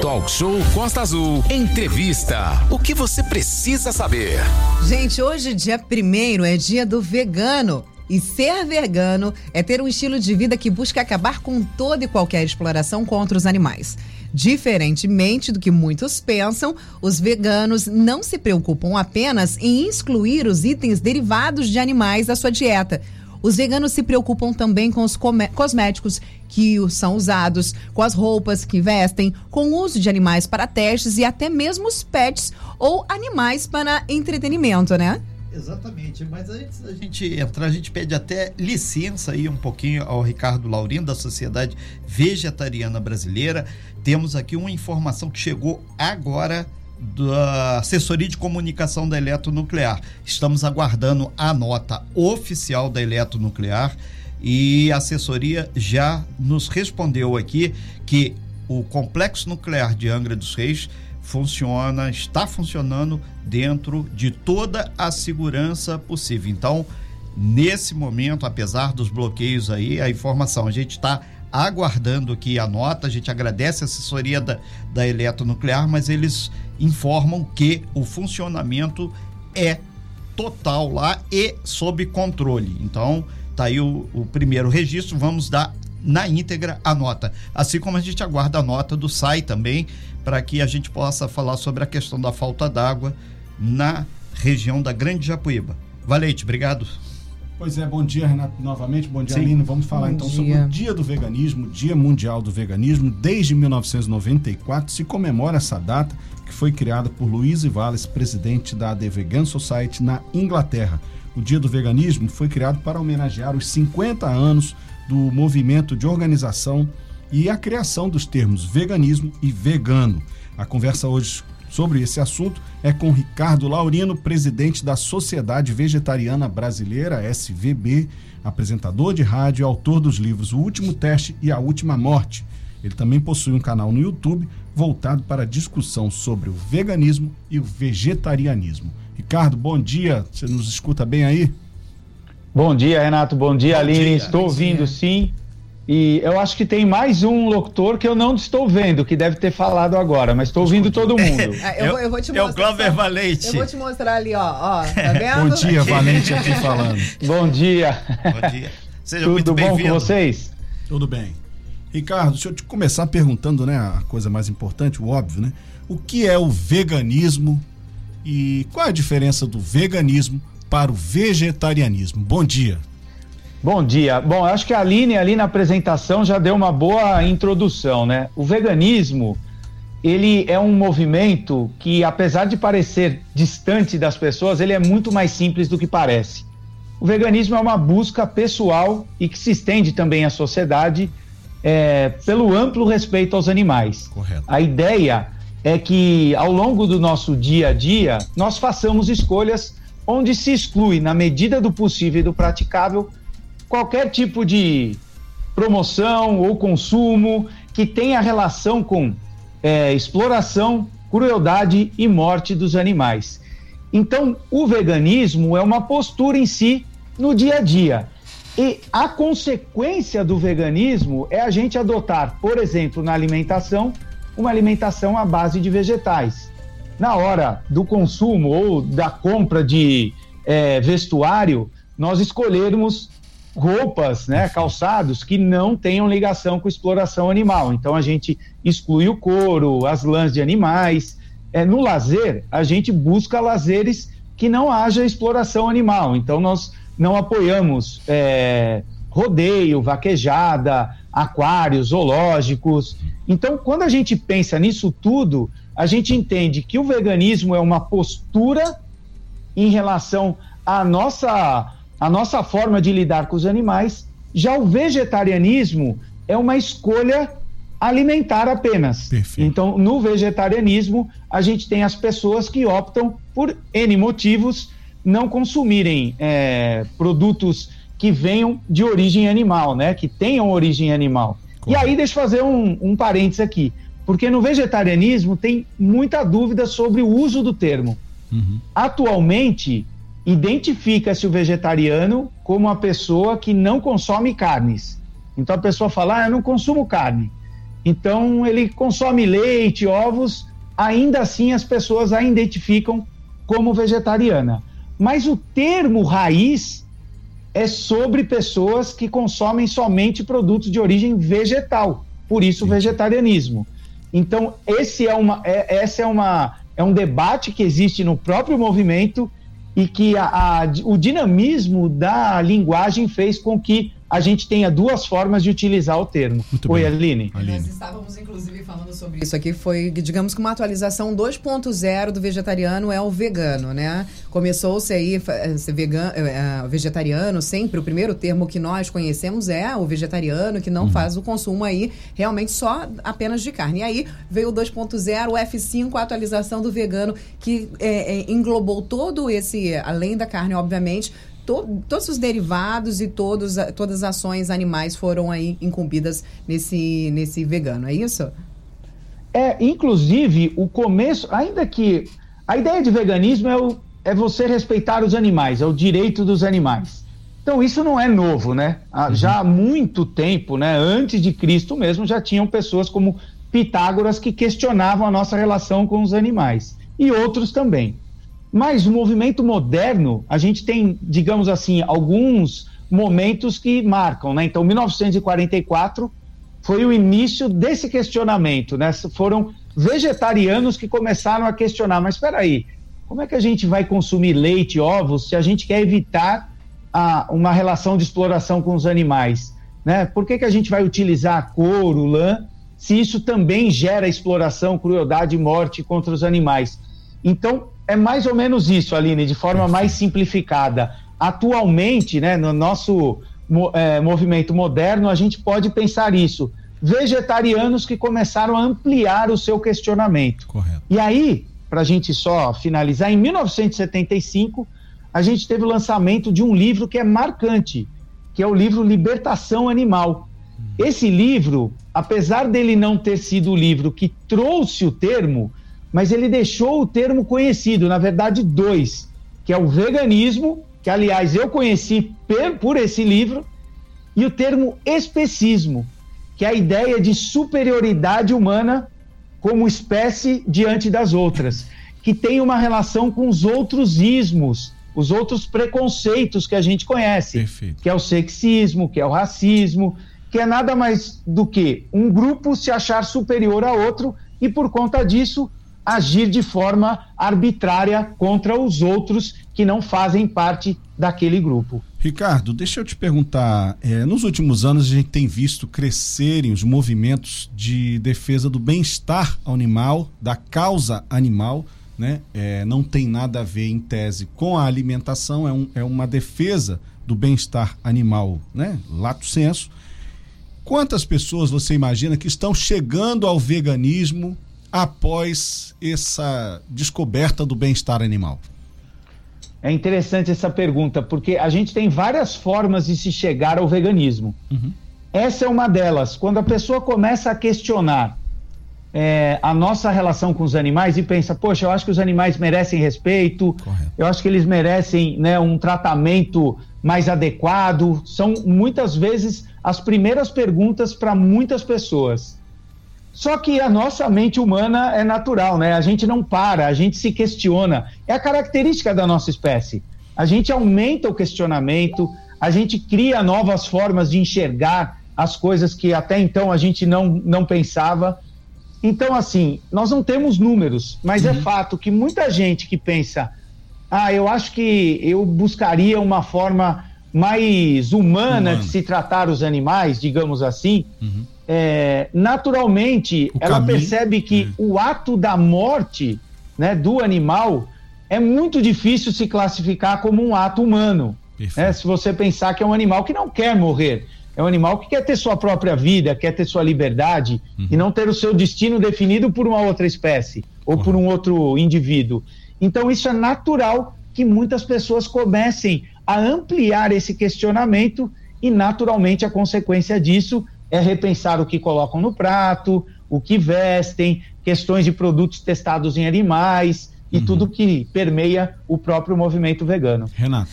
Talk Show Costa Azul. Entrevista. O que você precisa saber? Gente, hoje, dia primeiro, é dia do vegano. E ser vegano é ter um estilo de vida que busca acabar com toda e qualquer exploração contra os animais. Diferentemente do que muitos pensam, os veganos não se preocupam apenas em excluir os itens derivados de animais da sua dieta. Os veganos se preocupam também com os cosméticos que são usados, com as roupas que vestem, com o uso de animais para testes e até mesmo os pets ou animais para entretenimento, né? Exatamente, mas antes da gente entrar, a gente pede até licença aí um pouquinho ao Ricardo Laurindo, da Sociedade Vegetariana Brasileira. Temos aqui uma informação que chegou agora da assessoria de comunicação da Eletronuclear. Estamos aguardando a nota oficial da Eletronuclear e a assessoria já nos respondeu aqui que o complexo nuclear de Angra dos Reis funciona, está funcionando dentro de toda a segurança possível. Então, nesse momento, apesar dos bloqueios aí, a informação, a gente está aguardando aqui a nota, a gente agradece a assessoria da, da Eletronuclear, mas eles informam que o funcionamento é total lá e sob controle. Então, tá aí o, o primeiro registro, vamos dar na íntegra a nota. Assim como a gente aguarda a nota do SAI também, para que a gente possa falar sobre a questão da falta d'água na região da Grande Japuíba. Valente, obrigado. Pois é, bom dia, Renato, novamente. Bom dia, Sim. Aline. Vamos falar bom então dia. sobre o Dia do Veganismo, Dia Mundial do Veganismo. Desde 1994 se comemora essa data, que foi criada por Luiz Valles, presidente da The Vegan Society na Inglaterra. O Dia do Veganismo foi criado para homenagear os 50 anos do movimento de organização e a criação dos termos veganismo e vegano. A conversa hoje sobre esse assunto é com Ricardo Laurino, presidente da Sociedade Vegetariana Brasileira, SVB, apresentador de rádio e autor dos livros O Último Teste e A Última Morte. Ele também possui um canal no YouTube voltado para a discussão sobre o veganismo e o vegetarianismo. Ricardo, bom dia. Você nos escuta bem aí? Bom dia, Renato. Bom dia, bom Aline. Dia. Estou ouvindo, sim. E eu acho que tem mais um locutor que eu não estou vendo, que deve ter falado agora, mas estou ouvindo todo mundo. É, eu, vou, eu, vou, te mostrar. É o Cláudio Valente. Eu vou te mostrar ali, ó. ó tá vendo? Bom dia, Valente aqui falando. Bom dia. Bom dia. Seja Tudo muito bom com vocês? Tudo bem. Ricardo, deixa eu te começar perguntando, né, a coisa mais importante, o óbvio, né? O que é o veganismo e qual é a diferença do veganismo para o vegetarianismo? Bom dia. Bom dia. Bom, acho que a Aline ali na apresentação já deu uma boa introdução, né? O veganismo, ele é um movimento que, apesar de parecer distante das pessoas, ele é muito mais simples do que parece. O veganismo é uma busca pessoal e que se estende também à sociedade é, pelo amplo respeito aos animais. Correto. A ideia é que, ao longo do nosso dia a dia, nós façamos escolhas onde se exclui, na medida do possível e do praticável, qualquer tipo de promoção ou consumo que tenha relação com é, exploração, crueldade e morte dos animais. Então, o veganismo é uma postura em si no dia a dia. E a consequência do veganismo é a gente adotar, por exemplo, na alimentação, uma alimentação à base de vegetais. Na hora do consumo ou da compra de é, vestuário, nós escolhermos roupas, né, calçados que não tenham ligação com exploração animal. Então a gente exclui o couro, as lãs de animais. É, no lazer, a gente busca lazeres que não haja exploração animal. Então nós não apoiamos é, rodeio, vaquejada, aquários, zoológicos. Então, quando a gente pensa nisso tudo, a gente entende que o veganismo é uma postura em relação à nossa a nossa forma de lidar com os animais. Já o vegetarianismo é uma escolha alimentar apenas. Perfeito. Então, no vegetarianismo, a gente tem as pessoas que optam por N motivos não consumirem é, produtos que venham de origem animal, né? Que tenham origem animal. E aí, deixa eu fazer um, um parênteses aqui. Porque no vegetarianismo tem muita dúvida sobre o uso do termo. Uhum. Atualmente, identifica-se o vegetariano como uma pessoa que não consome carnes. Então a pessoa fala, ah, eu não consumo carne. Então ele consome leite, ovos, ainda assim as pessoas a identificam como vegetariana. Mas o termo raiz é sobre pessoas que consomem somente produtos de origem vegetal, por isso vegetarianismo. Então, esse é uma, é, essa é, uma, é um debate que existe no próprio movimento e que a, a, o dinamismo da linguagem fez com que a gente tenha duas formas de utilizar o termo. Muito Oi, bem. Aline. Aline. Nós estávamos, inclusive, falando sobre isso aqui. Foi, digamos que uma atualização 2.0 do vegetariano é o vegano, né? Começou-se aí ser vegano, é, vegetariano, sempre. O primeiro termo que nós conhecemos é o vegetariano, que não uhum. faz o consumo aí realmente só apenas de carne. E aí veio o 2.0, o F5, a atualização do vegano, que é, é, englobou todo esse, além da carne, obviamente, to, todos os derivados e todos, todas as ações animais foram aí incumbidas nesse, nesse vegano, é isso? É, inclusive, o começo, ainda que a ideia de veganismo é, o, é você respeitar os animais, é o direito dos animais. Então, isso não é novo, né? Uhum. Já há muito tempo, né? Antes de Cristo mesmo, já tinham pessoas como Pitágoras que questionavam a nossa relação com os animais. E outros também. Mas o movimento moderno, a gente tem, digamos assim, alguns momentos que marcam, né? Então, 1944 foi o início desse questionamento, né? Foram vegetarianos que começaram a questionar, mas espera aí, como é que a gente vai consumir leite ovos se a gente quer evitar a, uma relação de exploração com os animais? Né? Por que, que a gente vai utilizar couro, lã, se isso também gera exploração, crueldade e morte contra os animais? Então, é mais ou menos isso, Aline, de forma mais simplificada. Atualmente, né, no nosso é, movimento moderno, a gente pode pensar isso. Vegetarianos que começaram a ampliar o seu questionamento. Correto. E aí, para a gente só finalizar, em 1975, a gente teve o lançamento de um livro que é marcante, que é o livro Libertação Animal. Hum. Esse livro, apesar dele não ter sido o livro que trouxe o termo, mas ele deixou o termo conhecido, na verdade, dois, que é o veganismo, que aliás eu conheci por esse livro, e o termo especismo, que é a ideia de superioridade humana como espécie diante das outras, que tem uma relação com os outros ismos, os outros preconceitos que a gente conhece, Perfeito. que é o sexismo, que é o racismo, que é nada mais do que um grupo se achar superior a outro e por conta disso agir de forma arbitrária contra os outros que não fazem parte daquele grupo. Ricardo, deixa eu te perguntar. É, nos últimos anos, a gente tem visto crescerem os movimentos de defesa do bem-estar animal, da causa animal. Né? É, não tem nada a ver, em tese, com a alimentação, é, um, é uma defesa do bem-estar animal, né? lato senso. Quantas pessoas você imagina que estão chegando ao veganismo após essa descoberta do bem-estar animal? É interessante essa pergunta, porque a gente tem várias formas de se chegar ao veganismo. Uhum. Essa é uma delas. Quando a pessoa começa a questionar é, a nossa relação com os animais e pensa, poxa, eu acho que os animais merecem respeito, Correto. eu acho que eles merecem né, um tratamento mais adequado. São muitas vezes as primeiras perguntas para muitas pessoas. Só que a nossa mente humana é natural, né? A gente não para, a gente se questiona. É a característica da nossa espécie. A gente aumenta o questionamento, a gente cria novas formas de enxergar as coisas que até então a gente não, não pensava. Então, assim, nós não temos números, mas é uhum. é fato que muita gente que pensa, ah, eu acho que eu buscaria uma forma mais humana de se tratar os animais, digamos assim. Uhum é, naturalmente o ela caminho, percebe que é. o ato da morte né, do animal é muito difícil se classificar como um ato humano. Né? Se você pensar que é um animal que não quer morrer, é um animal que quer ter sua própria vida, quer ter sua liberdade uhum. e não ter o seu destino definido por uma outra espécie ou por um outro indivíduo. Então, isso é natural que muitas pessoas comecem a ampliar esse questionamento e, naturalmente, a consequência disso é repensar o que colocam no prato, o que vestem, questões de produtos testados em animais e uhum. tudo que permeia o próprio movimento vegano. Renato.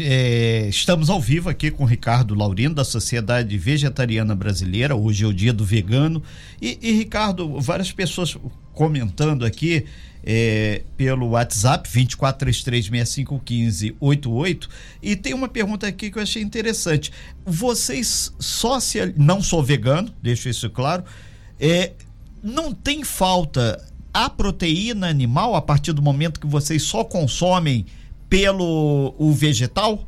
É, estamos ao vivo aqui com o Ricardo Laurino, da Sociedade Vegetariana Brasileira. Hoje é o dia do vegano. E, e Ricardo, várias pessoas comentando aqui é, pelo WhatsApp 2433651588 e tem uma pergunta aqui que eu achei interessante. Vocês social, não sou vegano, deixo isso claro, é, não tem falta a proteína animal a partir do momento que vocês só consomem pelo o vegetal?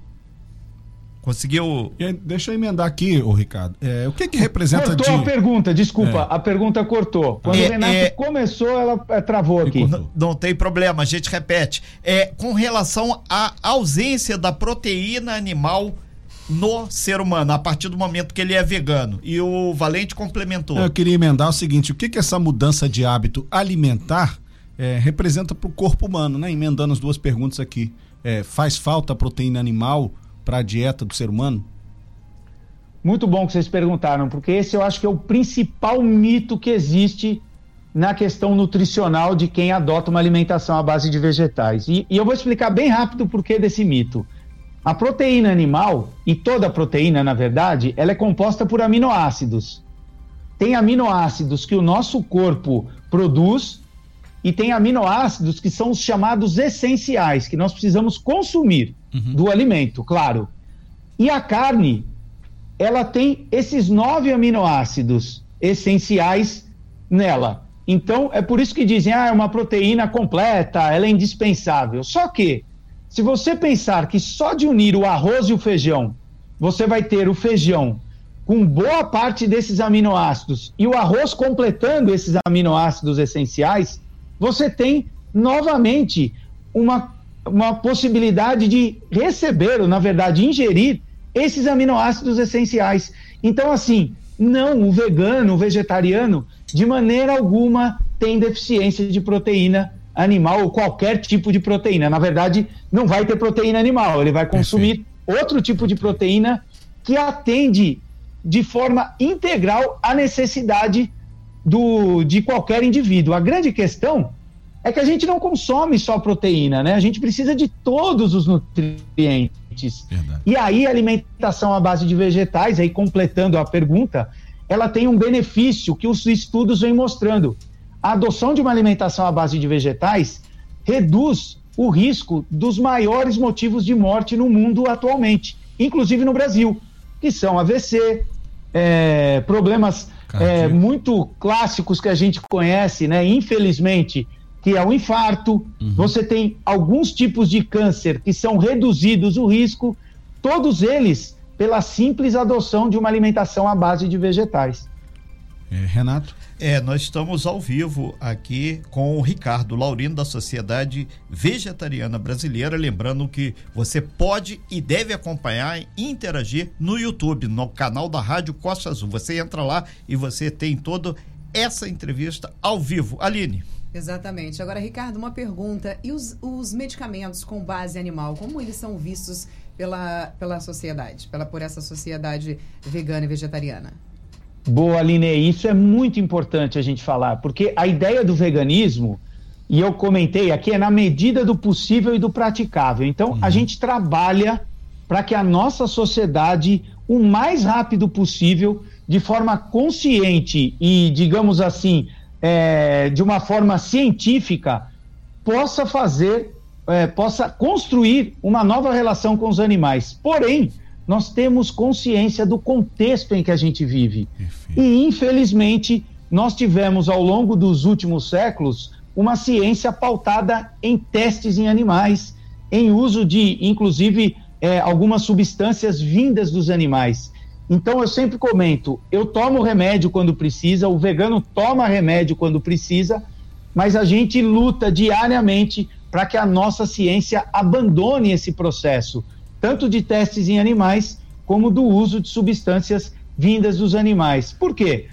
Conseguiu. Deixa eu emendar aqui, o Ricardo. É, o que que representa cortou de... a pergunta, desculpa. É. A pergunta cortou. Quando é, o Renato é... começou, ela é, travou aqui. Não, não, tem problema, a gente repete. É, com relação à ausência da proteína animal no ser humano, a partir do momento que ele é vegano. E o Valente complementou. Eu queria emendar o seguinte: o que que essa mudança de hábito alimentar é, representa para o corpo humano, né? Emendando as duas perguntas aqui é, faz falta proteína animal para a dieta do ser humano? Muito bom que vocês perguntaram, porque esse eu acho que é o principal mito que existe na questão nutricional de quem adota uma alimentação à base de vegetais. E, e eu vou explicar bem rápido o porquê desse mito. A proteína animal, e toda a proteína, na verdade, ela é composta por aminoácidos. Tem aminoácidos que o nosso corpo produz e tem aminoácidos que são os chamados essenciais, que nós precisamos consumir uhum. do alimento, claro. E a carne, ela tem esses nove aminoácidos essenciais nela. Então, é por isso que dizem, ah, é uma proteína completa, ela é indispensável. Só que, se você pensar que só de unir o arroz e o feijão, você vai ter o feijão com boa parte desses aminoácidos e o arroz completando esses aminoácidos essenciais, você tem novamente uma, uma possibilidade de receber, ou na verdade ingerir, esses aminoácidos essenciais. Então, assim, não, o vegano, o vegetariano, de maneira alguma tem deficiência de proteína animal ou qualquer tipo de proteína. Na verdade, não vai ter proteína animal, ele vai consumir Perfeito. outro tipo de proteína que atende de forma integral à necessidade do, de qualquer indivíduo. A grande questão é que a gente não consome só proteína, né? A gente precisa de todos os nutrientes. Verdade. E aí a alimentação à base de vegetais, aí completando a pergunta, ela tem um benefício que os estudos vêm mostrando. A adoção de uma alimentação à base de vegetais reduz o risco dos maiores motivos de morte no mundo atualmente, inclusive no Brasil, que são AVC, é, problemas é, muito clássicos que a gente conhece, né? Infelizmente, que é o infarto. Uhum. Você tem alguns tipos de câncer que são reduzidos o risco, todos eles pela simples adoção de uma alimentação à base de vegetais. É, Renato? É, nós estamos ao vivo aqui com o Ricardo Laurino da Sociedade Vegetariana Brasileira, lembrando que você pode e deve acompanhar e interagir no YouTube, no canal da Rádio Costa Azul. Você entra lá e você tem toda essa entrevista ao vivo. Aline. Exatamente. Agora, Ricardo, uma pergunta. E os, os medicamentos com base animal, como eles são vistos pela, pela sociedade, pela, por essa sociedade vegana e vegetariana? Boa, Aline, isso é muito importante a gente falar, porque a ideia do veganismo, e eu comentei aqui, é na medida do possível e do praticável. Então, uhum. a gente trabalha para que a nossa sociedade, o mais rápido possível, de forma consciente e, digamos assim, é, de uma forma científica, possa fazer, é, possa construir uma nova relação com os animais. Porém, nós temos consciência do contexto em que a gente vive. Perfeito. E, infelizmente, nós tivemos ao longo dos últimos séculos uma ciência pautada em testes em animais, em uso de, inclusive, é, algumas substâncias vindas dos animais. Então eu sempre comento, eu tomo remédio quando precisa, o vegano toma remédio quando precisa, mas a gente luta diariamente para que a nossa ciência abandone esse processo, tanto de testes em animais como do uso de substâncias vindas dos animais. Por quê?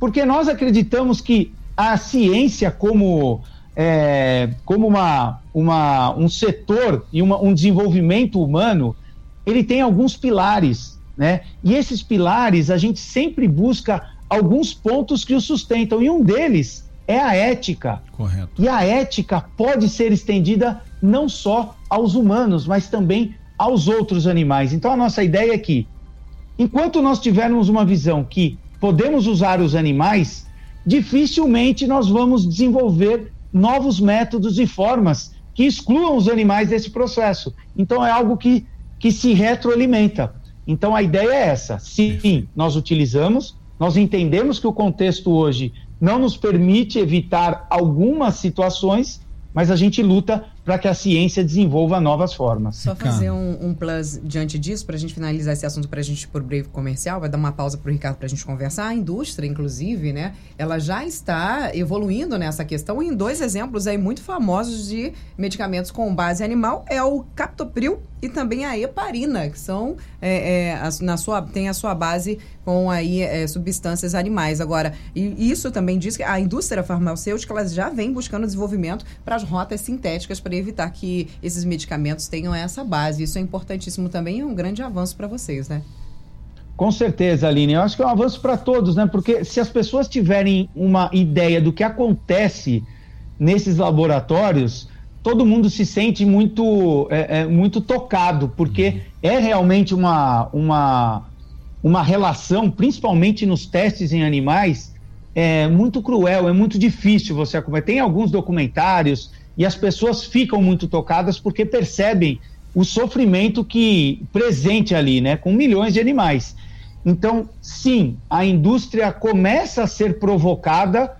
Porque nós acreditamos que a ciência como é, como uma, uma, um setor e uma, um desenvolvimento humano, ele tem alguns pilares né? E esses pilares a gente sempre busca alguns pontos que o sustentam e um deles é a ética. Correto. E a ética pode ser estendida não só aos humanos, mas também aos outros animais. Então a nossa ideia é que, enquanto nós tivermos uma visão que podemos usar os animais, dificilmente nós vamos desenvolver novos métodos e formas que excluam os animais desse processo. Então é algo que, que se retroalimenta. Então a ideia é essa. Sim, nós utilizamos, nós entendemos que o contexto hoje não nos permite evitar algumas situações, mas a gente luta para que a ciência desenvolva novas formas. Só fazer um, um plus diante disso, para a gente finalizar esse assunto, para a gente ir por breve comercial, vai dar uma pausa para o Ricardo para a gente conversar. A indústria, inclusive, né, ela já está evoluindo nessa questão em dois exemplos aí muito famosos de medicamentos com base animal, é o captopril e também a heparina, que são é, é, na sua, tem a sua base com aí é, substâncias animais. Agora, e isso também diz que a indústria farmacêutica ela já vem buscando desenvolvimento para as rotas sintéticas para evitar que esses medicamentos tenham essa base. Isso é importantíssimo também e é um grande avanço para vocês, né? Com certeza, Aline. Eu acho que é um avanço para todos, né? Porque se as pessoas tiverem uma ideia do que acontece nesses laboratórios, todo mundo se sente muito, é, é, muito tocado, porque é realmente uma, uma, uma relação, principalmente nos testes em animais, é muito cruel, é muito difícil você acompanhar. Tem alguns documentários e as pessoas ficam muito tocadas porque percebem o sofrimento que presente ali, né, com milhões de animais. Então, sim, a indústria começa a ser provocada,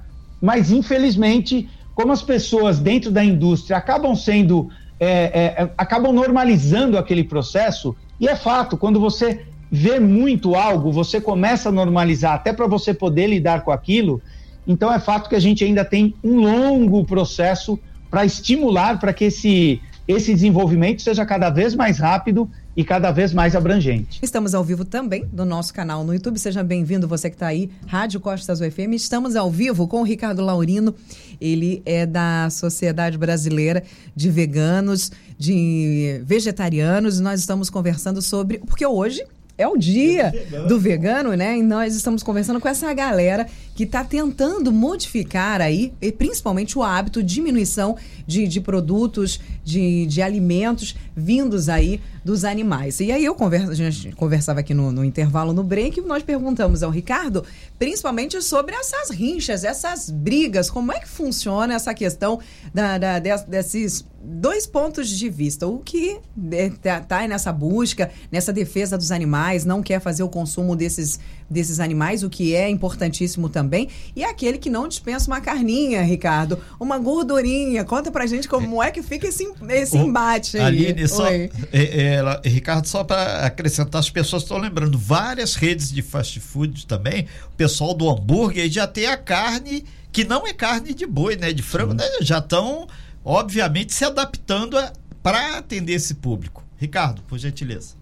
mas infelizmente, como as pessoas dentro da indústria acabam sendo, é, é, acabam normalizando aquele processo, e é fato, quando você vê muito algo, você começa a normalizar até para você poder lidar com aquilo. Então é fato que a gente ainda tem um longo processo para estimular para que esse, esse desenvolvimento seja cada vez mais rápido e cada vez mais abrangente. Estamos ao vivo também no nosso canal no YouTube. Seja bem-vindo, você que está aí, Rádio Costas UFM. Estamos ao vivo com o Ricardo Laurino. Ele é da Sociedade Brasileira de Veganos, de Vegetarianos. E nós estamos conversando sobre. Porque hoje é o dia do vegano, né? E nós estamos conversando com essa galera que está tentando modificar aí, e principalmente o hábito, diminuição de, de produtos, de, de alimentos vindos aí dos animais. E aí eu conversa, a gente conversava aqui no, no intervalo, no break, e nós perguntamos ao Ricardo, principalmente sobre essas rinchas, essas brigas, como é que funciona essa questão da, da desses dois pontos de vista. O que está tá nessa busca, nessa defesa dos animais, não quer fazer o consumo desses, desses animais, o que é importantíssimo também. E aquele que não dispensa uma carninha, Ricardo, uma gordurinha. Conta pra gente como é que fica esse, esse embate aí. Aline, só, é, é, Ricardo, só para acrescentar, as pessoas estão lembrando, várias redes de fast food também, o pessoal do hambúrguer já tem a carne que não é carne de boi, né? De frango, né? já estão obviamente se adaptando para atender esse público. Ricardo, por gentileza.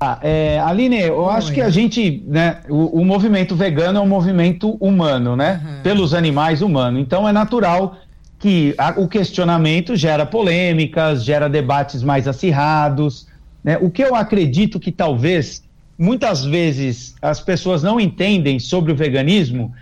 Ah, é, Aline, eu acho que a gente, né, o, o, movimento vegano é um movimento humano, né? Uhum. Pelos animais humanos. Então é natural que a, o questionamento gera polêmicas, gera debates mais acirrados. Né? O que eu acredito que talvez muitas vezes as pessoas não entendem sobre o veganismo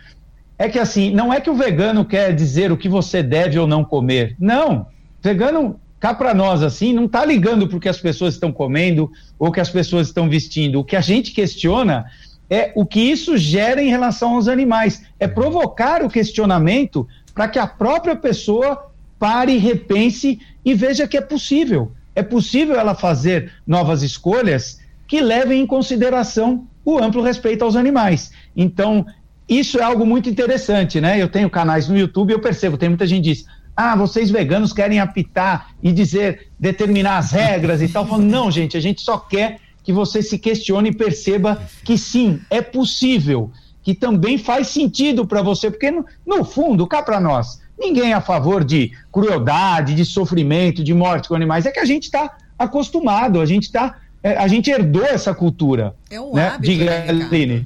é que assim, não é que o vegano quer dizer o que você deve ou não comer. Não. Vegano, cá para nós assim, não está ligando porque as pessoas estão comendo ou que as pessoas estão vestindo. O que a gente questiona é o que isso gera em relação aos animais. É provocar o questionamento para que a própria pessoa pare, repense e veja que é possível. É possível ela fazer novas escolhas que levem em consideração o amplo respeito aos animais. Então, isso é algo muito interessante, né? Eu tenho canais no YouTube e eu percebo, tem muita gente que diz, ah, vocês veganos querem apitar e dizer, determinar as regras e tal. Falando, não, gente, a gente só quer que você se questione e perceba que sim, é possível, que também faz sentido para você, porque no, no fundo, cá para nós, ninguém é a favor de crueldade, de sofrimento, de morte com animais, é que a gente está acostumado, a gente está, é, a gente herdou essa cultura. É um né? hábito, né.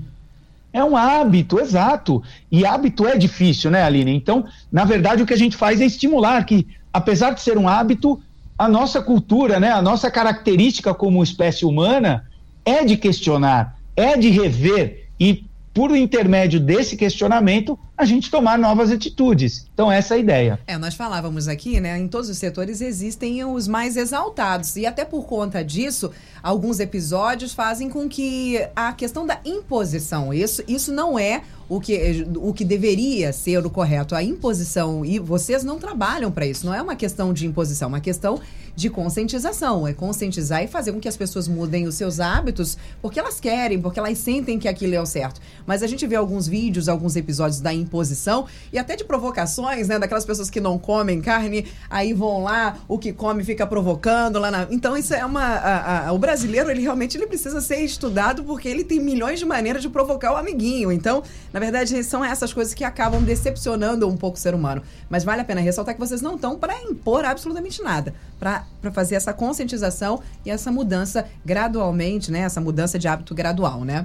É um hábito, exato. E hábito é difícil, né, Aline? Então, na verdade, o que a gente faz é estimular que, apesar de ser um hábito, a nossa cultura, né, a nossa característica como espécie humana é de questionar, é de rever e por intermédio desse questionamento, a gente tomar novas atitudes. Então, essa é a ideia. É, nós falávamos aqui, né? Em todos os setores existem os mais exaltados. E até por conta disso, alguns episódios fazem com que a questão da imposição, isso, isso não é o que, o que deveria ser o correto. A imposição, e vocês não trabalham para isso, não é uma questão de imposição, é uma questão de conscientização. É conscientizar e fazer com que as pessoas mudem os seus hábitos porque elas querem, porque elas sentem que aquilo é o certo. Mas a gente vê alguns vídeos, alguns episódios da imposição e até de provocações, né? Daquelas pessoas que não comem carne, aí vão lá, o que come fica provocando lá na... Então isso é uma... A, a, o brasileiro, ele realmente ele precisa ser estudado porque ele tem milhões de maneiras de provocar o amiguinho. Então, na verdade, são essas coisas que acabam decepcionando um pouco o ser humano. Mas vale a pena ressaltar que vocês não estão para impor absolutamente nada, para fazer essa conscientização e essa mudança gradualmente, né? Essa mudança de hábito gradual, né?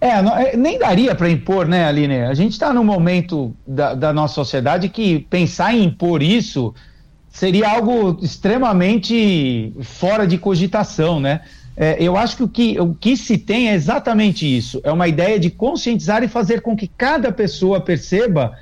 É, não, é, nem daria para impor, né, Aline? A gente está num momento da, da, nossa sociedade que pensar em impor isso seria algo extremamente fora de cogitação, né? É, eu acho que o, que o que se tem é exatamente isso: é uma ideia de conscientizar e fazer com que cada pessoa perceba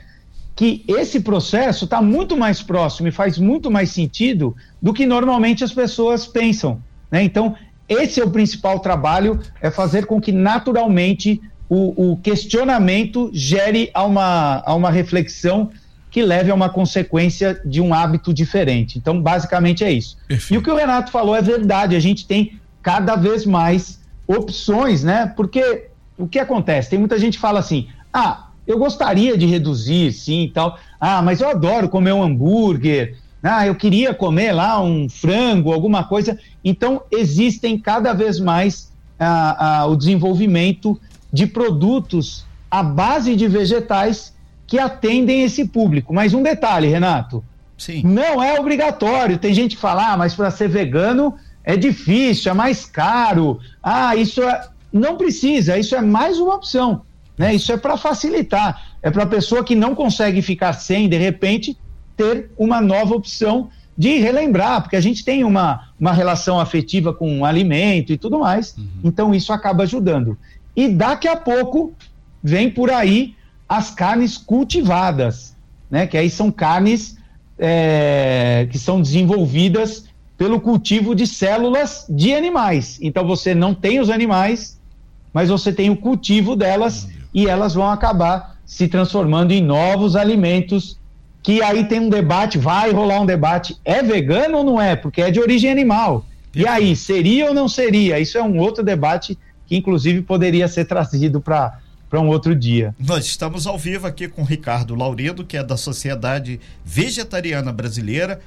que esse processo está muito mais próximo e faz muito mais sentido do que normalmente as pessoas pensam. Né? Então, esse é o principal trabalho: é fazer com que naturalmente o, o questionamento gere a uma, a uma reflexão que leve a uma consequência de um hábito diferente. Então, basicamente é isso. Perfeito. E o que o Renato falou é verdade. A gente tem cada vez mais opções, né? Porque o que acontece? Tem muita gente que fala assim: ah, eu gostaria de reduzir, sim e tal. Ah, mas eu adoro comer um hambúrguer. Ah, eu queria comer lá um frango, alguma coisa. Então, existem cada vez mais ah, ah, o desenvolvimento de produtos à base de vegetais que atendem esse público. Mas um detalhe, Renato. Sim. Não é obrigatório. Tem gente que fala, ah, mas para ser vegano é difícil, é mais caro. Ah, isso é. Não precisa, isso é mais uma opção. Né? Isso é para facilitar. É para a pessoa que não consegue ficar sem, de repente, ter uma nova opção de relembrar, porque a gente tem uma, uma relação afetiva com o alimento e tudo mais. Uhum. Então, isso acaba ajudando. E daqui a pouco vem por aí as carnes cultivadas, né? Que aí são carnes é, que são desenvolvidas pelo cultivo de células de animais. Então você não tem os animais, mas você tem o cultivo delas e elas vão acabar se transformando em novos alimentos. Que aí tem um debate, vai rolar um debate: é vegano ou não é? Porque é de origem animal. E aí, seria ou não seria? Isso é um outro debate que, inclusive, poderia ser trazido para para um outro dia. Nós estamos ao vivo aqui com o Ricardo Laurindo, que é da Sociedade Vegetariana Brasileira,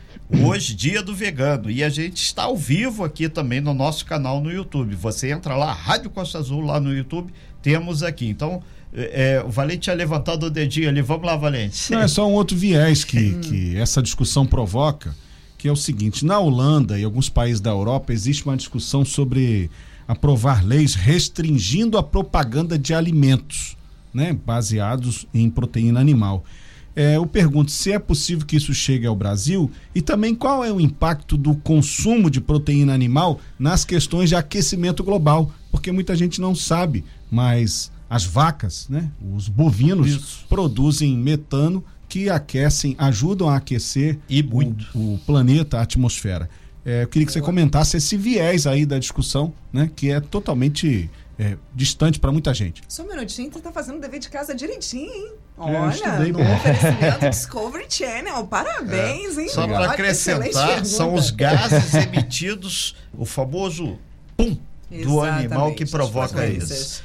hoje, dia do vegano. E a gente está ao vivo aqui também no nosso canal no YouTube. Você entra lá, Rádio Costa Azul, lá no YouTube, temos aqui. Então, é, é o Valente tinha levantado o dedinho ali. Vamos lá, Valente. Não, é só um outro viés que, que essa discussão provoca, que é o seguinte: na Holanda e alguns países da Europa existe uma discussão sobre aprovar leis restringindo a propaganda de alimentos, né, baseados em proteína animal. É, eu pergunto se é possível que isso chegue ao Brasil e também qual é o impacto do consumo de proteína animal nas questões de aquecimento global, porque muita gente não sabe, mas as vacas, né, os bovinos isso. produzem metano que aquecem, ajudam a aquecer e muito. O, o planeta, a atmosfera. É, eu queria que você comentasse esse viés aí da discussão, né? Que é totalmente é, distante para muita gente. Só um minutinho, você tá fazendo o dever de casa direitinho, hein? É, Olha, é, no oferecimento Discovery Channel. Parabéns, é. hein? Só para acrescentar, são os gases emitidos, o famoso pum do animal que provoca isso.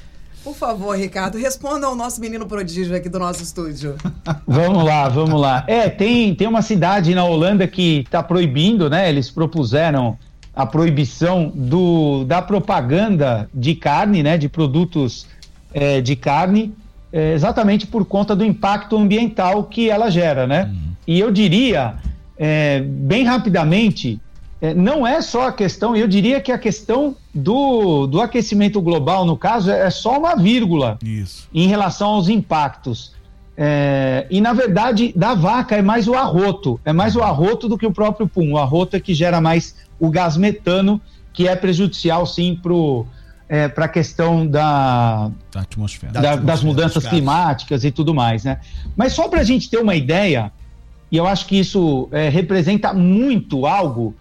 Por favor, Ricardo, responda ao nosso menino prodígio aqui do nosso estúdio. vamos lá, vamos lá. É, tem, tem uma cidade na Holanda que está proibindo, né? Eles propuseram a proibição do, da propaganda de carne, né? De produtos é, de carne, é, exatamente por conta do impacto ambiental que ela gera, né? Uhum. E eu diria, é, bem rapidamente, é, não é só a questão, eu diria que a questão do, do aquecimento global, no caso, é, é só uma vírgula Isso. em relação aos impactos. É, e na verdade, da vaca é mais o arroto, é mais o arroto do que o próprio pum. O arroto é que gera mais o gás metano, que é prejudicial sim para é, a questão da, da atmosfera. Da, das mudanças climáticas e tudo mais, né? Mas só para a gente ter uma ideia, e eu acho que isso é, representa muito algo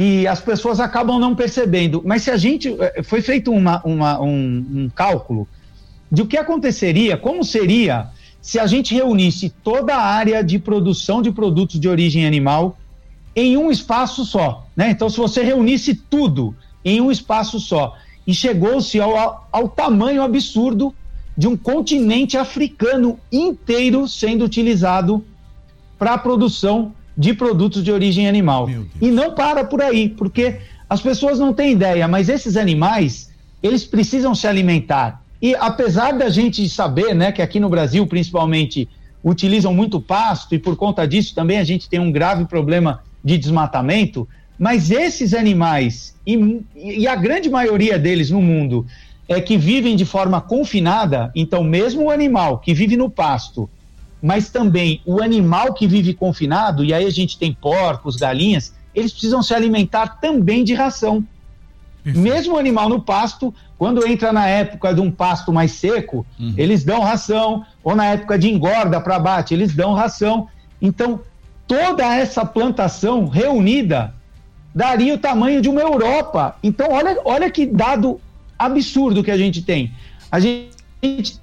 que as pessoas acabam não percebendo. Mas se a gente. É, foi feito uma, uma, um, um cálculo de o que aconteceria, como seria se a gente reunisse toda a área de produção de produtos de origem animal em um espaço só. Né? Então, se você reunisse tudo em um espaço só, e chegou-se ao, ao tamanho absurdo de um continente africano inteiro sendo utilizado para a produção de produtos de origem animal. E não para por aí, porque as pessoas não têm ideia, mas esses animais, eles precisam se alimentar. E apesar da gente saber, né, que aqui no Brasil, principalmente, utilizam muito pasto e por conta disso também a gente tem um grave problema de desmatamento, mas esses animais, e, e a grande maioria deles no mundo, é que vivem de forma confinada, então mesmo o animal que vive no pasto, mas também o animal que vive confinado, e aí a gente tem porcos, galinhas, eles precisam se alimentar também de ração. Perfeito. Mesmo o animal no pasto, quando entra na época de um pasto mais seco, uhum. eles dão ração, ou na época de engorda para abate, eles dão ração. Então, toda essa plantação reunida daria o tamanho de uma Europa. Então, olha, olha que dado absurdo que a gente tem. A gente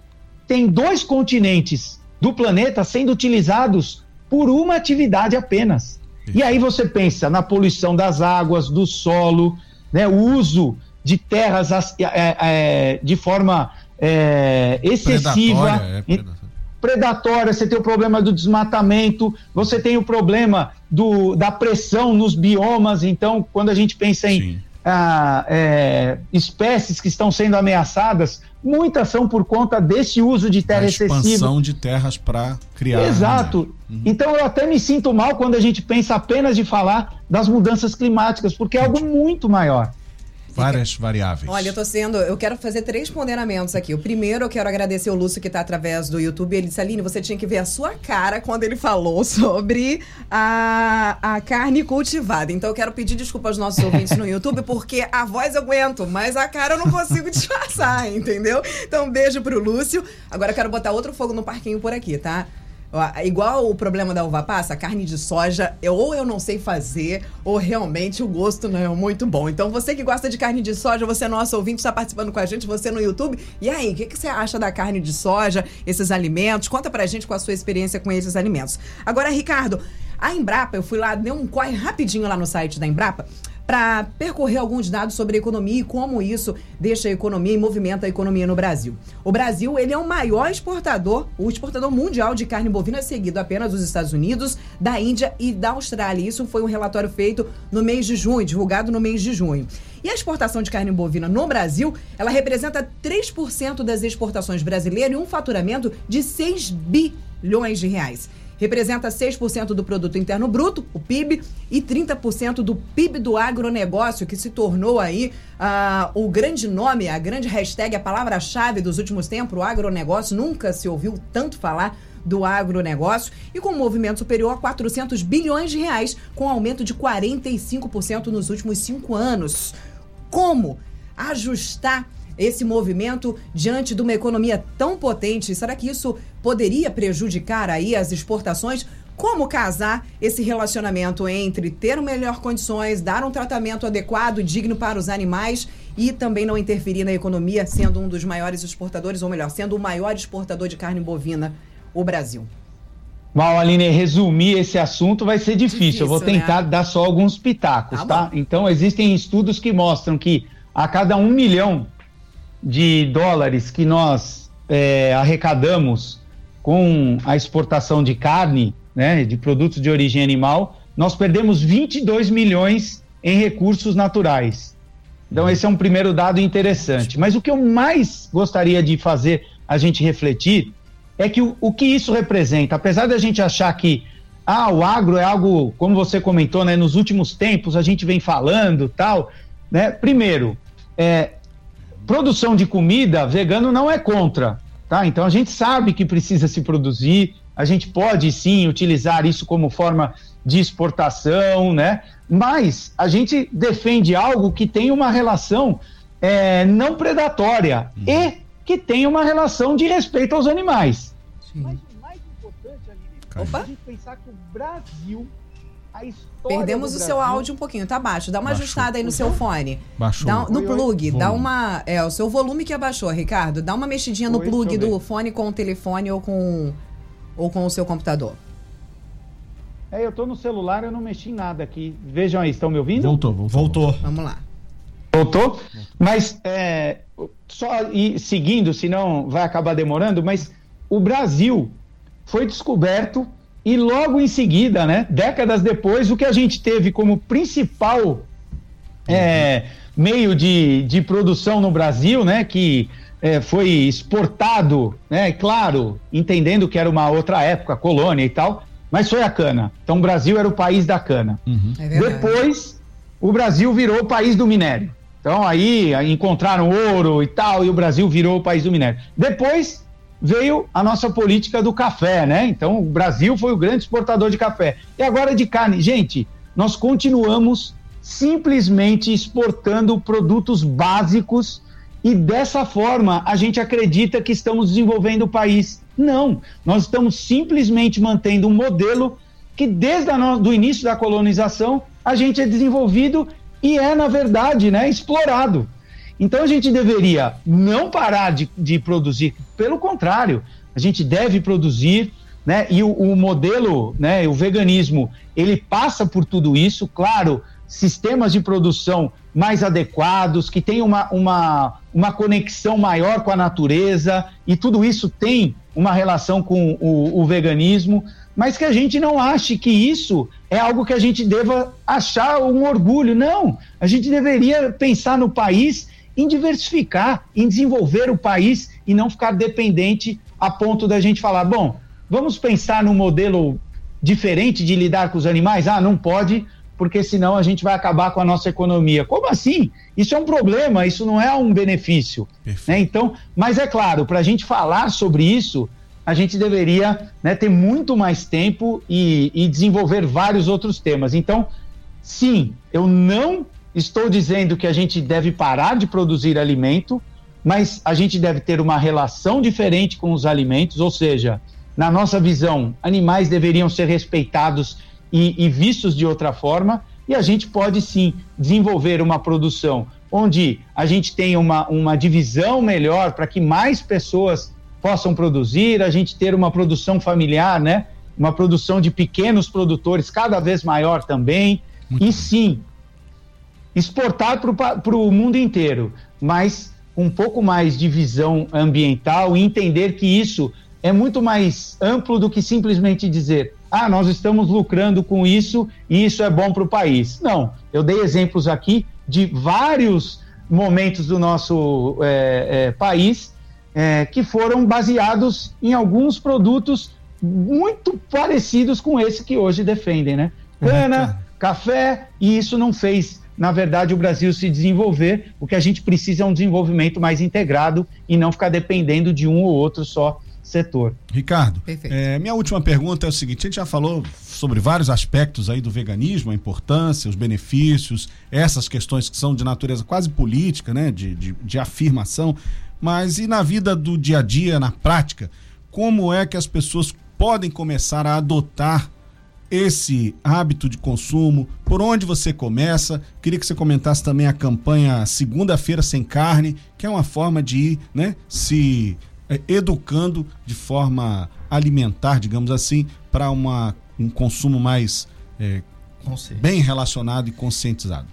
tem dois continentes do planeta sendo utilizados por uma atividade apenas. E aí você pensa na poluição das águas, do solo, né, o uso de terras é, é, de forma é, excessiva. Predatória, predatória, você tem o problema do desmatamento, você tem o problema do, da pressão nos biomas. Então, quando a gente pensa em ah, espécies que estão sendo ameaçadas, muitas são por conta desse uso de terra excessiva. expansão de terras para criar. Exato. Uhum. Então eu até me sinto mal quando a gente pensa apenas de falar das mudanças climáticas, porque é algo muito maior várias variáveis. Olha, eu tô sendo. Eu quero fazer três ponderamentos aqui. O primeiro, eu quero agradecer o Lúcio que tá através do YouTube. Ele disse, Aline, você tinha que ver a sua cara quando ele falou sobre a, a carne cultivada. Então eu quero pedir desculpa aos nossos ouvintes no YouTube, porque a voz eu aguento, mas a cara eu não consigo disfarçar, entendeu? Então, um beijo pro Lúcio. Agora eu quero botar outro fogo no parquinho por aqui, tá? Igual o problema da uva passa, carne de soja, eu, ou eu não sei fazer, ou realmente o gosto não é muito bom. Então, você que gosta de carne de soja, você é nosso ouvinte, está participando com a gente, você no YouTube. E aí, o que, que você acha da carne de soja, esses alimentos? Conta pra gente com a sua experiência com esses alimentos. Agora, Ricardo, a Embrapa, eu fui lá, dei um corre rapidinho lá no site da Embrapa para percorrer alguns dados sobre a economia e como isso deixa a economia e movimenta a economia no Brasil. O Brasil ele é o maior exportador, o exportador mundial de carne bovina, seguido apenas dos Estados Unidos, da Índia e da Austrália. Isso foi um relatório feito no mês de junho, divulgado no mês de junho. E a exportação de carne bovina no Brasil, ela representa 3% das exportações brasileiras e um faturamento de 6 bilhões de reais representa 6% do produto interno bruto, o PIB, e 30% do PIB do agronegócio, que se tornou aí uh, o grande nome, a grande hashtag, a palavra-chave dos últimos tempos, o agronegócio. Nunca se ouviu tanto falar do agronegócio e com um movimento superior a 400 bilhões de reais, com aumento de 45% nos últimos cinco anos. Como ajustar esse movimento diante de uma economia tão potente? Será que isso poderia prejudicar aí as exportações? Como casar esse relacionamento entre ter melhor condições, dar um tratamento adequado, digno para os animais e também não interferir na economia, sendo um dos maiores exportadores, ou melhor, sendo o maior exportador de carne bovina, o Brasil? Mal, Aline, resumir esse assunto vai ser difícil. difícil Eu vou tentar né? dar só alguns pitacos, tá? tá? Então, existem estudos que mostram que a cada um milhão de dólares que nós é, arrecadamos com a exportação de carne, né, de produtos de origem animal, nós perdemos 22 milhões em recursos naturais. Então, esse é um primeiro dado interessante. Mas o que eu mais gostaria de fazer a gente refletir é que o, o que isso representa, apesar da gente achar que ah, o agro é algo, como você comentou, né, nos últimos tempos a gente vem falando tal, né? Primeiro, é, produção de comida, vegano não é contra, tá? Então a gente sabe que precisa se produzir, a gente pode sim utilizar isso como forma de exportação, né? Mas a gente defende algo que tem uma relação é, não predatória uhum. e que tenha uma relação de respeito aos animais. Sim. Mas o mais importante, Aline, é a gente pensar que o Brasil Perdemos o seu áudio um pouquinho, tá baixo. Dá uma Baixou. ajustada aí no seu fone. Baixou. Dá, no plug, dá uma. É, o seu volume que abaixou, Ricardo. Dá uma mexidinha no plug do fone com o telefone ou com, ou com o seu computador. É, eu tô no celular, eu não mexi em nada aqui. Vejam aí, estão me ouvindo? Voltou, voltou. voltou. Vamos lá. Voltou? Mas, é, só ir seguindo, senão vai acabar demorando, mas o Brasil foi descoberto e logo em seguida, né, décadas depois, o que a gente teve como principal é, meio de, de produção no Brasil, né, que é, foi exportado, né, claro, entendendo que era uma outra época, colônia e tal, mas foi a cana. Então o Brasil era o país da cana. Uhum. É depois, o Brasil virou o país do minério. Então aí encontraram ouro e tal, e o Brasil virou o país do minério. Depois veio a nossa política do café, né? Então, o Brasil foi o grande exportador de café. E agora de carne. Gente, nós continuamos simplesmente exportando produtos básicos e dessa forma a gente acredita que estamos desenvolvendo o país. Não, nós estamos simplesmente mantendo um modelo que desde o início da colonização a gente é desenvolvido e é, na verdade, né, explorado. Então a gente deveria não parar de, de produzir, pelo contrário, a gente deve produzir, né? E o, o, modelo, né? O veganismo, ele passa por tudo isso, claro, sistemas de produção mais adequados, que tenham uma, uma, uma conexão maior com a natureza, e tudo isso tem uma relação com o, o veganismo, mas que a gente não ache que isso é algo que a gente deva achar um orgulho. Não, a gente deveria pensar no país em diversificar, em desenvolver o país e não ficar dependente a ponto da gente falar, bom, vamos pensar num modelo diferente de lidar com os animais? Ah, não pode, porque senão a gente vai acabar com a nossa economia. Como assim? Isso é um problema, isso não é um benefício. Né? Então, mas é claro, para a gente falar sobre isso, a gente deveria né, ter muito mais tempo e, e desenvolver vários outros temas. Então, sim, eu não Estou dizendo que a gente deve parar de produzir alimento, mas a gente deve ter uma relação diferente com os alimentos, ou seja, na nossa visão, animais deveriam ser respeitados e, e vistos de outra forma, e a gente pode sim desenvolver uma produção onde a gente tenha uma, uma divisão melhor para que mais pessoas possam produzir, a gente ter uma produção familiar, né? Uma produção de pequenos produtores cada vez maior também. Muito e sim, exportar para o mundo inteiro, mas um pouco mais de visão ambiental e entender que isso é muito mais amplo do que simplesmente dizer ah, nós estamos lucrando com isso e isso é bom para o país. Não, eu dei exemplos aqui de vários momentos do nosso é, é, país é, que foram baseados em alguns produtos muito parecidos com esse que hoje defendem, né? Cana, café, e isso não fez na verdade, o Brasil se desenvolver. O que a gente precisa é um desenvolvimento mais integrado e não ficar dependendo de um ou outro só setor. Ricardo, é, minha última pergunta é o seguinte: a gente já falou sobre vários aspectos aí do veganismo, a importância, os benefícios, essas questões que são de natureza quase política, né, de, de, de afirmação, mas e na vida do dia a dia, na prática, como é que as pessoas podem começar a adotar esse hábito de consumo? Por onde você começa? Queria que você comentasse também a campanha Segunda-feira Sem Carne, que é uma forma de ir né, se é, educando de forma alimentar, digamos assim, para um consumo mais é, bem relacionado e conscientizado.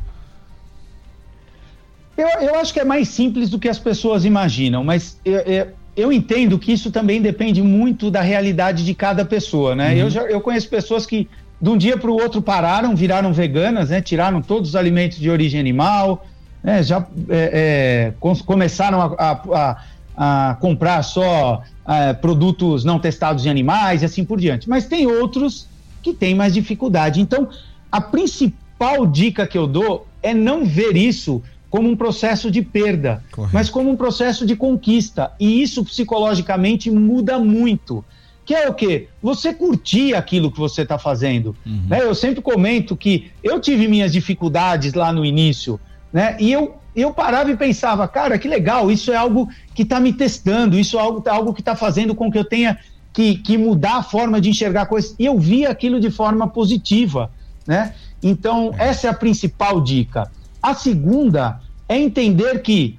Eu, eu acho que é mais simples do que as pessoas imaginam, mas eu, eu, eu entendo que isso também depende muito da realidade de cada pessoa, né? Uhum. Eu, já, eu conheço pessoas que de um dia para o outro pararam, viraram veganas, né? Tiraram todos os alimentos de origem animal, né? Já é, é, começaram a, a, a, a, comprar só é, produtos não testados em animais e assim por diante. Mas tem outros que têm mais dificuldade. Então, a principal dica que eu dou é não ver isso como um processo de perda, Correto. mas como um processo de conquista. E isso psicologicamente muda muito. Que é o quê? Você curtir aquilo que você está fazendo. Uhum. Né? Eu sempre comento que eu tive minhas dificuldades lá no início, né? E eu eu parava e pensava, cara, que legal, isso é algo que está me testando, isso é algo, algo que está fazendo com que eu tenha que, que mudar a forma de enxergar coisas. E eu via aquilo de forma positiva, né? Então, essa é a principal dica. A segunda é entender que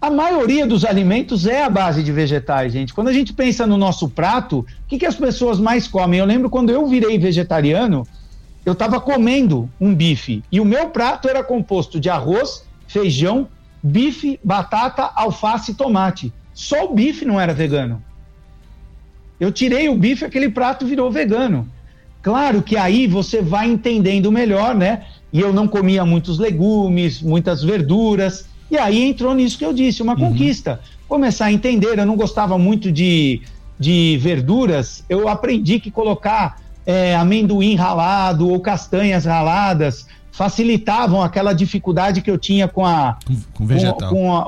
a maioria dos alimentos é a base de vegetais, gente. Quando a gente pensa no nosso prato, o que, que as pessoas mais comem? Eu lembro quando eu virei vegetariano, eu estava comendo um bife e o meu prato era composto de arroz, feijão, bife, batata, alface e tomate. Só o bife não era vegano. Eu tirei o bife, aquele prato virou vegano. Claro que aí você vai entendendo melhor, né? E eu não comia muitos legumes, muitas verduras. E aí entrou nisso que eu disse, uma uhum. conquista. Começar a entender, eu não gostava muito de, de verduras, eu aprendi que colocar é, amendoim ralado ou castanhas raladas facilitavam aquela dificuldade que eu tinha com a. Com, com vegetal. Com, a,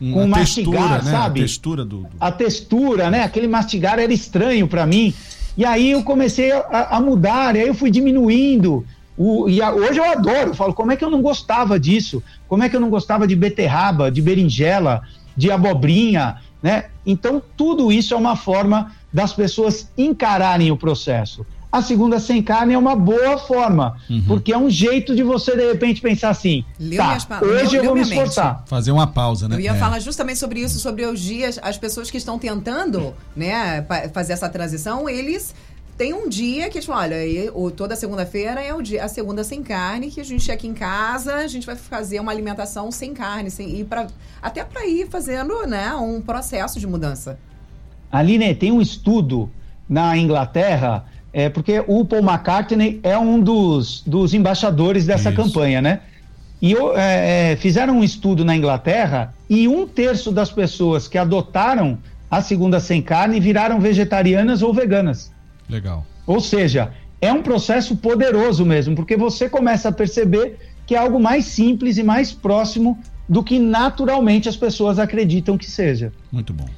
com mastigar, textura, sabe? Né? A textura do, do, A textura, né? Aquele mastigar era estranho para mim. E aí eu comecei a, a, mudar, e aí eu fui diminuindo. O, e a, hoje eu adoro, eu falo, como é que eu não gostava disso? Como é que eu não gostava de beterraba, de berinjela, de abobrinha, né? Então, tudo isso é uma forma das pessoas encararem o processo. A segunda sem carne é uma boa forma, uhum. porque é um jeito de você, de repente, pensar assim: leu tá, hoje leu, eu vou me esforçar. Mente. Fazer uma pausa, né? Eu ia é. falar justamente sobre isso, sobre os dias, as pessoas que estão tentando né, fazer essa transição, eles tem um dia que, tipo, olha, toda segunda-feira é o dia, a segunda sem carne, que a gente aqui em casa, a gente vai fazer uma alimentação sem carne, sem, e pra, até para ir fazendo né, um processo de mudança. Aline, tem um estudo na Inglaterra é porque o Paul McCartney é um dos, dos embaixadores dessa Isso. campanha, né? E é, é, fizeram um estudo na Inglaterra e um terço das pessoas que adotaram a segunda sem carne viraram vegetarianas ou veganas. Legal. Ou seja, é um processo poderoso mesmo, porque você começa a perceber que é algo mais simples e mais próximo do que naturalmente as pessoas acreditam que seja. Muito bom.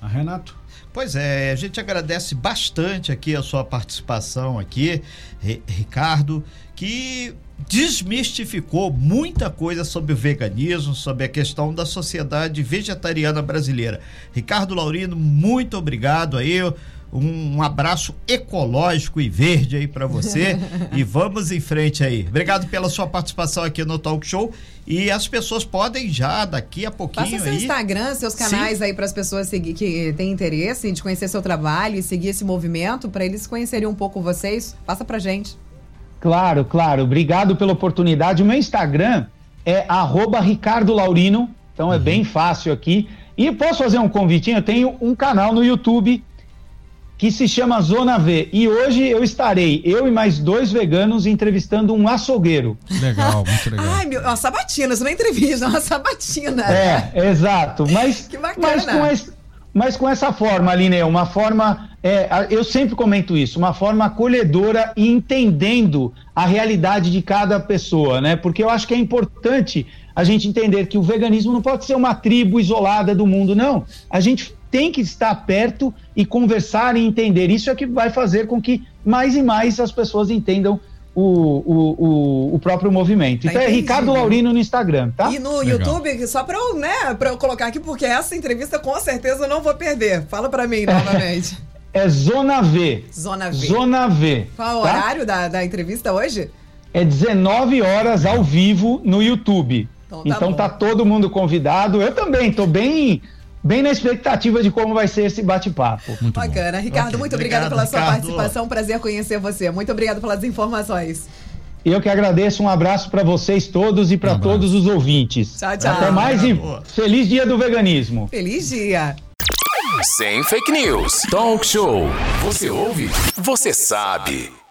A Renato? Pois é, a gente agradece bastante aqui a sua participação aqui, Ricardo, que desmistificou muita coisa sobre o veganismo, sobre a questão da sociedade vegetariana brasileira. Ricardo Laurino, muito obrigado aí. Um, abraço ecológico e verde aí para você e vamos em frente aí. Obrigado pela sua participação aqui no Talk Show e as pessoas podem já daqui a pouquinho Passa seu aí. Instagram, seus canais Sim. aí para as pessoas seguir, que têm interesse de conhecer seu trabalho e seguir esse movimento, para eles conhecerem um pouco vocês. Passa pra gente. Claro, claro. Obrigado pela oportunidade. O meu Instagram é arroba Ricardo Laurino, então é uhum. bem fácil aqui. E posso fazer um convitinho? Eu tenho um canal no YouTube que se chama Zona V. E hoje eu estarei, eu e mais dois veganos, entrevistando um açougueiro. Legal, muito legal. Ai, meu, uma sabatina, isso não é entrevista, é uma sabatina. É, exato. Mas, que bacana. Mas com, esse, mas com essa forma, Aline, uma forma, é, eu sempre comento isso, uma forma acolhedora e entendendo a realidade de cada pessoa, né? Porque eu acho que é importante a gente entender que o veganismo não pode ser uma tribo isolada do mundo, não. A gente tem que estar perto e conversar e entender. Isso é que vai fazer com que mais e mais as pessoas entendam o, o, o, o, próprio movimento. Tá então é Ricardo Laurino no Instagram, tá? E no Legal. YouTube, só para eu, né, pra eu colocar aqui, porque essa entrevista com certeza eu não vou perder. Fala para mim novamente. É Zona V. Zona V. Zona V. Qual é o tá? horário da, da entrevista hoje? É 19 horas ao vivo no YouTube. Então tá, então tá todo mundo convidado. Eu também tô bem bem na expectativa de como vai ser esse bate-papo. Bacana. Bom. Ricardo, okay. muito obrigado, pela Ricardo. sua participação. Prazer conhecer você. Muito obrigado pelas informações. Eu que agradeço, um abraço para vocês todos e para um todos os ouvintes. Tchau, tchau. Até mais e feliz dia do veganismo. Feliz dia. Sem fake news. Talk show. Você ouve? Você sabe.